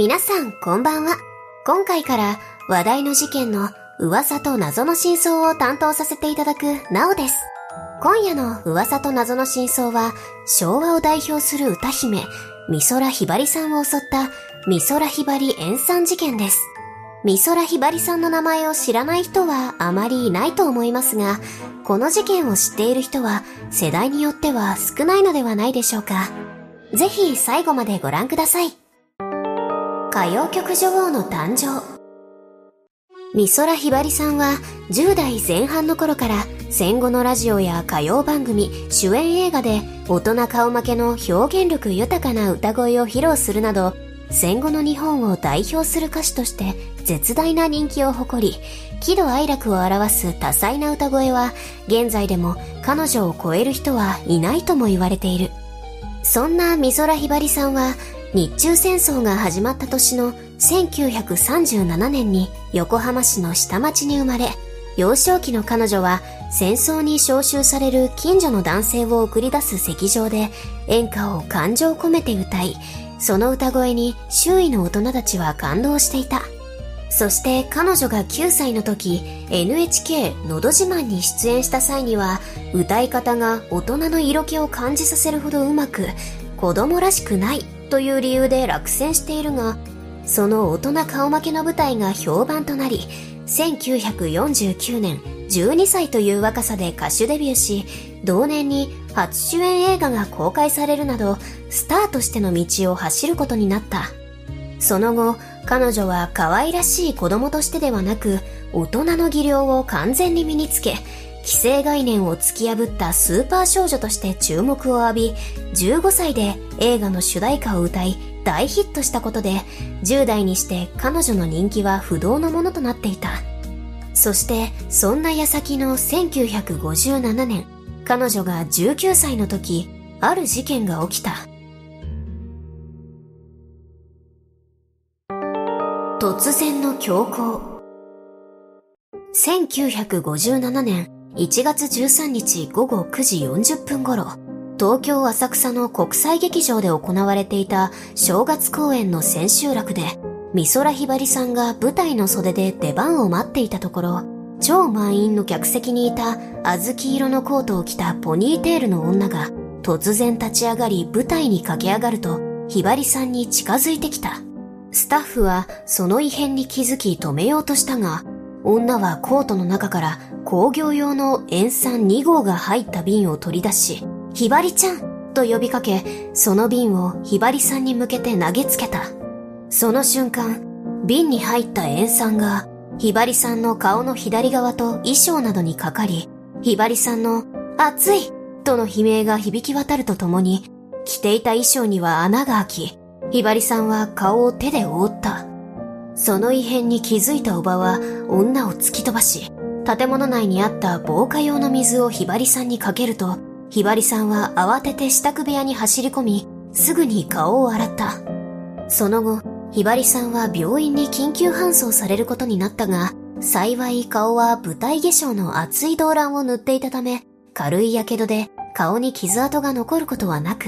皆さんこんばんは。今回から話題の事件の噂と謎の真相を担当させていただくなおです。今夜の噂と謎の真相は昭和を代表する歌姫、美空ひばりさんを襲った美空ひばり塩酸事件です。美空ひばりさんの名前を知らない人はあまりいないと思いますが、この事件を知っている人は世代によっては少ないのではないでしょうか。ぜひ最後までご覧ください。歌謡曲女王の誕生。美空ひばりさんは10代前半の頃から戦後のラジオや歌謡番組、主演映画で大人顔負けの表現力豊かな歌声を披露するなど戦後の日本を代表する歌手として絶大な人気を誇り、喜怒哀楽を表す多彩な歌声は現在でも彼女を超える人はいないとも言われている。そんな美空ひばりさんは日中戦争が始まった年の1937年に横浜市の下町に生まれ、幼少期の彼女は戦争に召集される近所の男性を送り出す席上で演歌を感情込めて歌い、その歌声に周囲の大人たちは感動していた。そして彼女が9歳の時 NHK のど自慢に出演した際には歌い方が大人の色気を感じさせるほどうまく子供らしくないという理由で落選しているがその大人顔負けの舞台が評判となり1949年12歳という若さで歌手デビューし同年に初主演映画が公開されるなどスターとしての道を走ることになった。その後彼女は可愛らしい子供としてではなく大人の技量を完全に身につけ既成概念を突き破ったスーパー少女として注目を浴び15歳で映画の主題歌を歌い大ヒットしたことで10代にして彼女の人気は不動のものとなっていた。そしてそんな矢先の1957年彼女が19歳の時ある事件が起きた。突然の強行。1957年1月13日午後9時40分頃東京浅草の国際劇場で行われていた正月公演の千秋楽で、美空ひばりさんが舞台の袖で出番を待っていたところ、超満員の客席にいた小豆色のコートを着たポニーテールの女が突然立ち上がり舞台に駆け上がると、ひばりさんに近づいてきた。スタッフはその異変に気づき止めようとしたが、女はコートの中から工業用の塩酸2号が入った瓶を取り出し、ひばりちゃんと呼びかけ、その瓶をひばりさんに向けて投げつけた。その瞬間、瓶に入った塩酸が、ひばりさんの顔の左側と衣装などにかかり、ひばりさんの、熱いとの悲鳴が響き渡るとともに、着ていた衣装には穴が開き、ひばりさんは顔を手で覆った。その異変に気づいたおばは女を突き飛ばし、建物内にあった防火用の水をひばりさんにかけると、ひばりさんは慌てて支度部屋に走り込み、すぐに顔を洗った。その後、ひばりさんは病院に緊急搬送されることになったが、幸い顔は舞台化粧の厚い動乱を塗っていたため、軽い火傷で顔に傷跡が残ることはなく、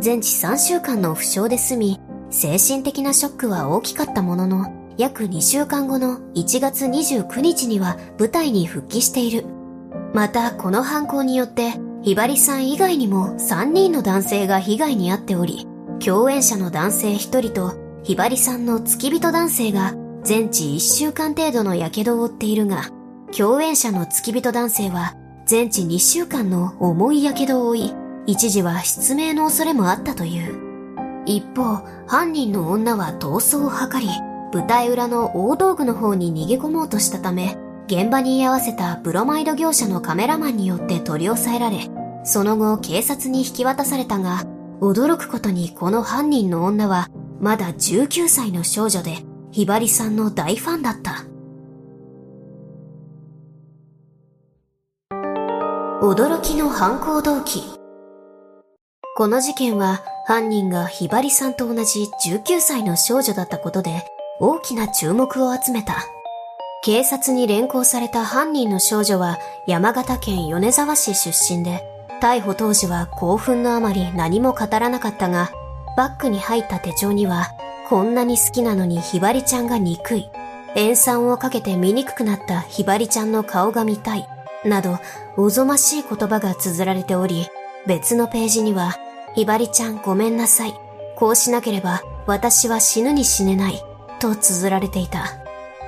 全治3週間の負傷で済み、精神的なショックは大きかったものの、約2週間後の1月29日には舞台に復帰している。また、この犯行によって、ひばりさん以外にも3人の男性が被害に遭っており、共演者の男性1人とひばりさんの付き人男性が全治1週間程度の火傷を負っているが、共演者の付き人男性は全治2週間の重い火傷を負い、一時は失明の恐れもあったという。一方、犯人の女は逃走を図り、舞台裏の大道具の方に逃げ込もうとしたため、現場に居合わせたブロマイド業者のカメラマンによって取り押さえられ、その後警察に引き渡されたが、驚くことにこの犯人の女はまだ19歳の少女で、ひばりさんの大ファンだった。驚きの犯行動機。この事件は犯人がひばりさんと同じ19歳の少女だったことで大きな注目を集めた。警察に連行された犯人の少女は山形県米沢市出身で、逮捕当時は興奮のあまり何も語らなかったが、バッグに入った手帳には、こんなに好きなのにひばりちゃんが憎い。塩酸をかけて醜くなったひばりちゃんの顔が見たい。など、おぞましい言葉が綴られており、別のページには、ひばりちゃんごめんなさい。こうしなければ私は死ぬに死ねない。と綴られていた。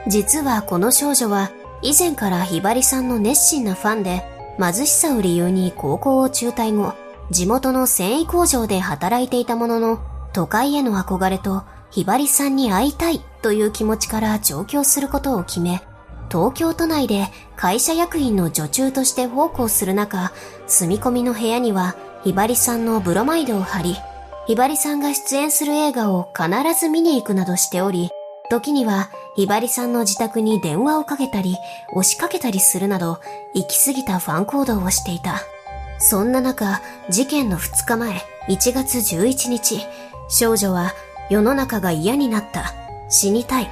実はこの少女は以前からひばりさんの熱心なファンで貧しさを理由に高校を中退後、地元の繊維工場で働いていたものの、都会への憧れとひばりさんに会いたいという気持ちから上京することを決め、東京都内で会社役員の女中として奉公する中、住み込みの部屋にはひばりさんのブロマイドを貼り、ひばりさんが出演する映画を必ず見に行くなどしており、時にはひばりさんの自宅に電話をかけたり、押しかけたりするなど、行き過ぎたファン行動をしていた。そんな中、事件の2日前、1月11日、少女は世の中が嫌になった、死にたい、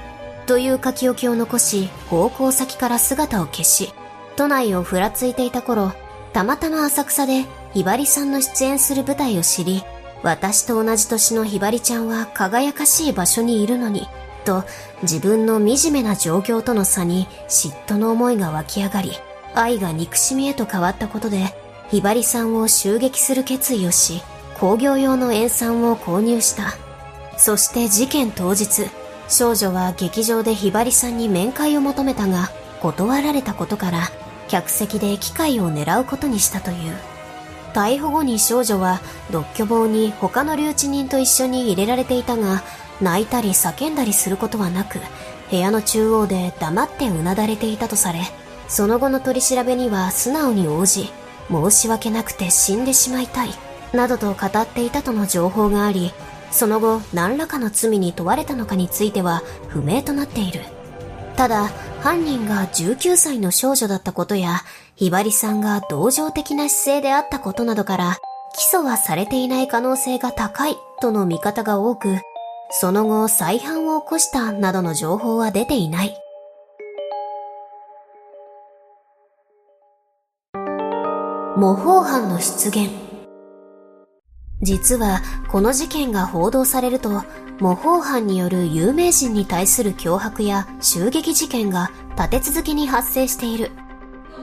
という書き置きを残し、方向先から姿を消し、都内をふらついていた頃、たまたま浅草でひばりさんの出演する舞台を知り、私と同じ年のひばりちゃんは輝かしい場所にいるのに、と自分の惨めな状況との差に嫉妬の思いが湧き上がり、愛が憎しみへと変わったことで、ひばりさんを襲撃する決意をし、工業用の塩酸を購入した。そして事件当日、少女は劇場でひばりさんに面会を求めたが、断られたことから、客席で機会を狙うことにしたという。逮捕後に少女は独居房に他の留置人と一緒に入れられていたが、泣いたり叫んだりすることはなく、部屋の中央で黙ってうなだれていたとされ、その後の取り調べには素直に応じ、申し訳なくて死んでしまいたい、などと語っていたとの情報があり、その後何らかの罪に問われたのかについては不明となっている。ただ、犯人が19歳の少女だったことや、ひばりさんが同情的な姿勢であったことなどから、起訴はされていない可能性が高いとの見方が多く、その後再犯を起こしたなどの情報は出ていない。模倣犯の出現。実は、この事件が報道されると、模倣犯による有名人に対する脅迫や襲撃事件が立て続けに発生している。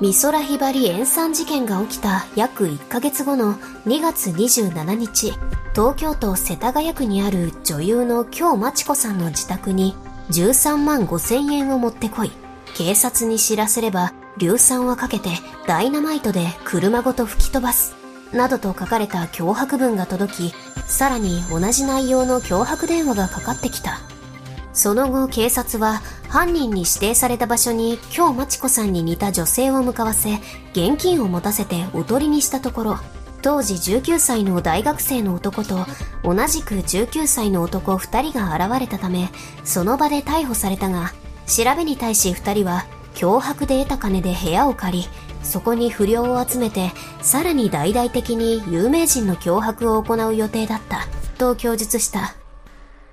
美空ひばり塩酸事件が起きた約1ヶ月後の2月27日、東京都世田谷区にある女優の京真知子さんの自宅に13万5千円を持ってこい。警察に知らせれば硫酸をかけてダイナマイトで車ごと吹き飛ばす。などと書かれた脅迫文が届き、さらに同じ内容の脅迫電話がかかってきた。その後警察は犯人に指定された場所に京真知子さんに似た女性を向かわせ現金を持たせておとりにしたところ当時19歳の大学生の男と同じく19歳の男2人が現れたためその場で逮捕されたが調べに対し2人は脅迫で得た金で部屋を借りそこに不良を集めてさらに大々的に有名人の脅迫を行う予定だったと供述した。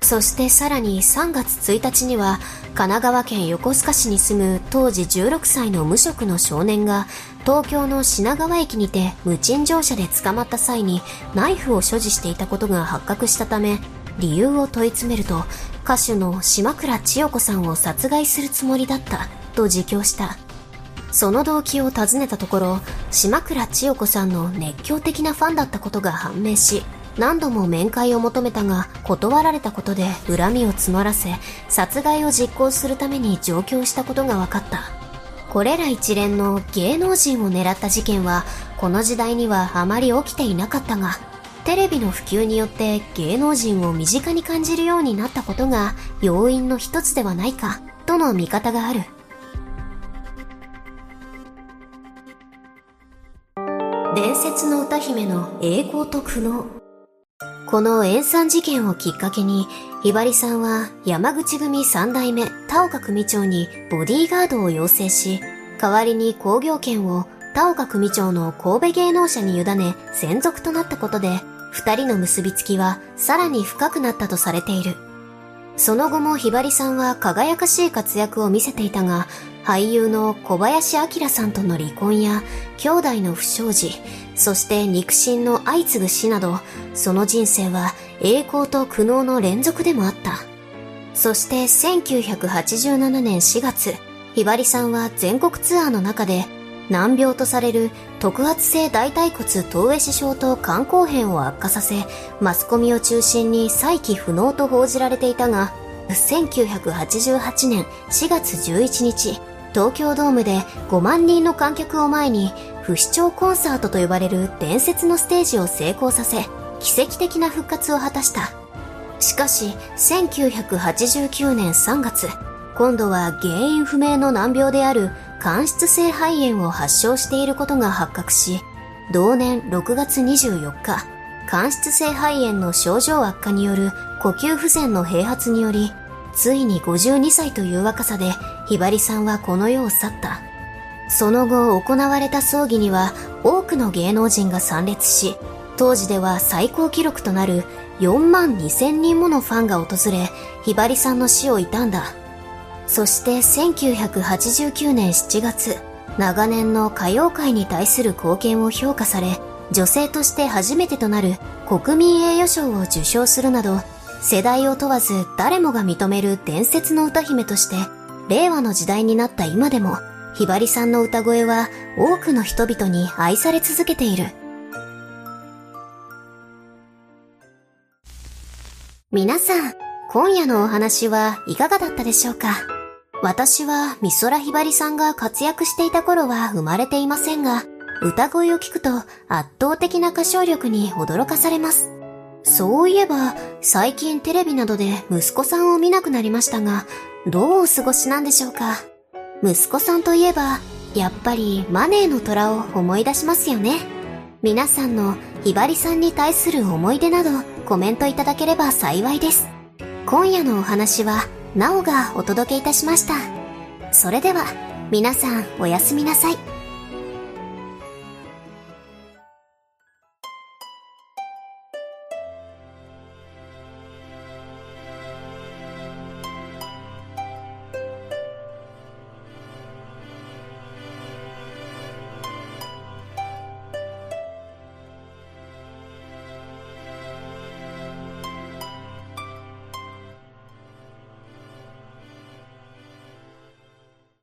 そしてさらに3月1日には神奈川県横須賀市に住む当時16歳の無職の少年が東京の品川駅にて無賃乗車で捕まった際にナイフを所持していたことが発覚したため理由を問い詰めると歌手の島倉千代子さんを殺害するつもりだったと自供した。その動機を尋ねたところ島倉千代子さんの熱狂的なファンだったことが判明し何度も面会を求めたが断られたことで恨みを募らせ殺害を実行するために上京したことが分かった。これら一連の芸能人を狙った事件はこの時代にはあまり起きていなかったがテレビの普及によって芸能人を身近に感じるようになったことが要因の一つではないかとの見方がある。伝説の歌姫の栄光と苦悩。この塩酸事件をきっかけに、ひばりさんは山口組三代目田岡組長にボディーガードを要請し、代わりに工業権を田岡組長の神戸芸能者に委ね専属となったことで、二人の結びつきはさらに深くなったとされている。その後もひばりさんは輝かしい活躍を見せていたが、俳優の小林明さんとの離婚や兄弟の不祥事、そして肉親の相次ぐ死など、その人生は栄光と苦悩の連続でもあった。そして1987年4月、ひばりさんは全国ツアーの中で難病とされる特発性大腿骨投影死症と肝硬変を悪化させ、マスコミを中心に再起不能と報じられていたが、1988年4月11日、東京ドームで5万人の観客を前に不死鳥コンサートと呼ばれる伝説のステージを成功させ、奇跡的な復活を果たした。しかし、1989年3月、今度は原因不明の難病である間質性肺炎を発症していることが発覚し、同年6月24日、間質性肺炎の症状悪化による呼吸不全の併発により、ついに52歳という若さで、ひばりさんはこの世を去った。その後行われた葬儀には多くの芸能人が参列し、当時では最高記録となる4万2000人ものファンが訪れ、ひばりさんの死を悼んだ。そして1989年7月、長年の歌謡界に対する貢献を評価され、女性として初めてとなる国民栄誉賞を受賞するなど、世代を問わず誰もが認める伝説の歌姫として、令和の時代になった今でも、ひばりさんの歌声は多くの人々に愛され続けている。皆さん、今夜のお話はいかがだったでしょうか？私は美空ひばりさんが活躍していた頃は生まれていませんが、歌声を聞くと圧倒的な歌唱力に驚かされます。そういえば、最近テレビなどで息子さんを見なくなりましたが、どうお過ごしなんでしょうか息子さんといえば、やっぱりマネーの虎を思い出しますよね。皆さんのひばりさんに対する思い出などコメントいただければ幸いです。今夜のお話は、なおがお届けいたしました。それでは、皆さんおやすみなさい。